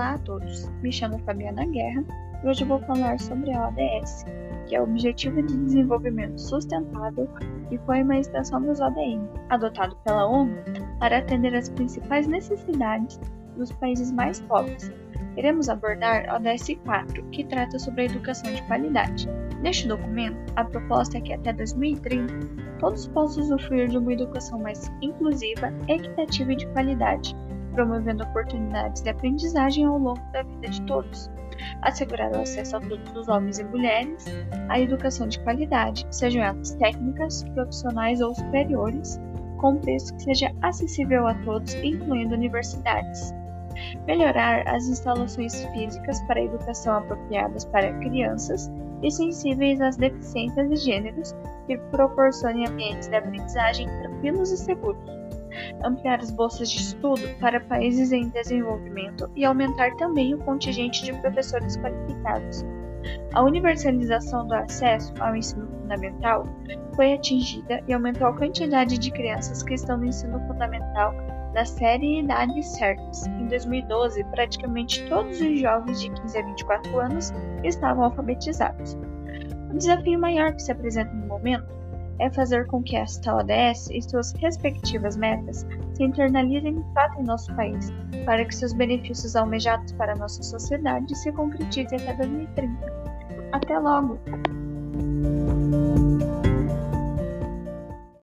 Olá a todos, me chamo Fabiana Guerra e hoje vou falar sobre a ODS, que é o Objetivo de Desenvolvimento Sustentável e foi uma extensão dos ODM, adotado pela ONU para atender às principais necessidades dos países mais pobres. Iremos abordar a ODS 4, que trata sobre a educação de qualidade. Neste documento, a proposta é que até 2030 todos possam usufruir de uma educação mais inclusiva, equitativa e de qualidade promovendo oportunidades de aprendizagem ao longo da vida de todos, assegurar o acesso a todos os homens e mulheres à educação de qualidade, sejam elas técnicas, profissionais ou superiores, com preço que seja acessível a todos, incluindo universidades. Melhorar as instalações físicas para a educação apropriadas para crianças e sensíveis às deficiências de gêneros que proporcionem ambientes de aprendizagem tranquilos e seguros ampliar as bolsas de estudo para países em desenvolvimento e aumentar também o contingente de professores qualificados. A universalização do acesso ao ensino fundamental foi atingida e aumentou a quantidade de crianças que estão no ensino fundamental na série e idades certas. Em 2012, praticamente todos os jovens de 15 a 24 anos estavam alfabetizados. O desafio maior que se apresenta no momento é fazer com que esta ODS e suas respectivas metas se internalizem de fato em nosso país, para que seus benefícios almejados para nossa sociedade se concretizem até 2030. Até logo!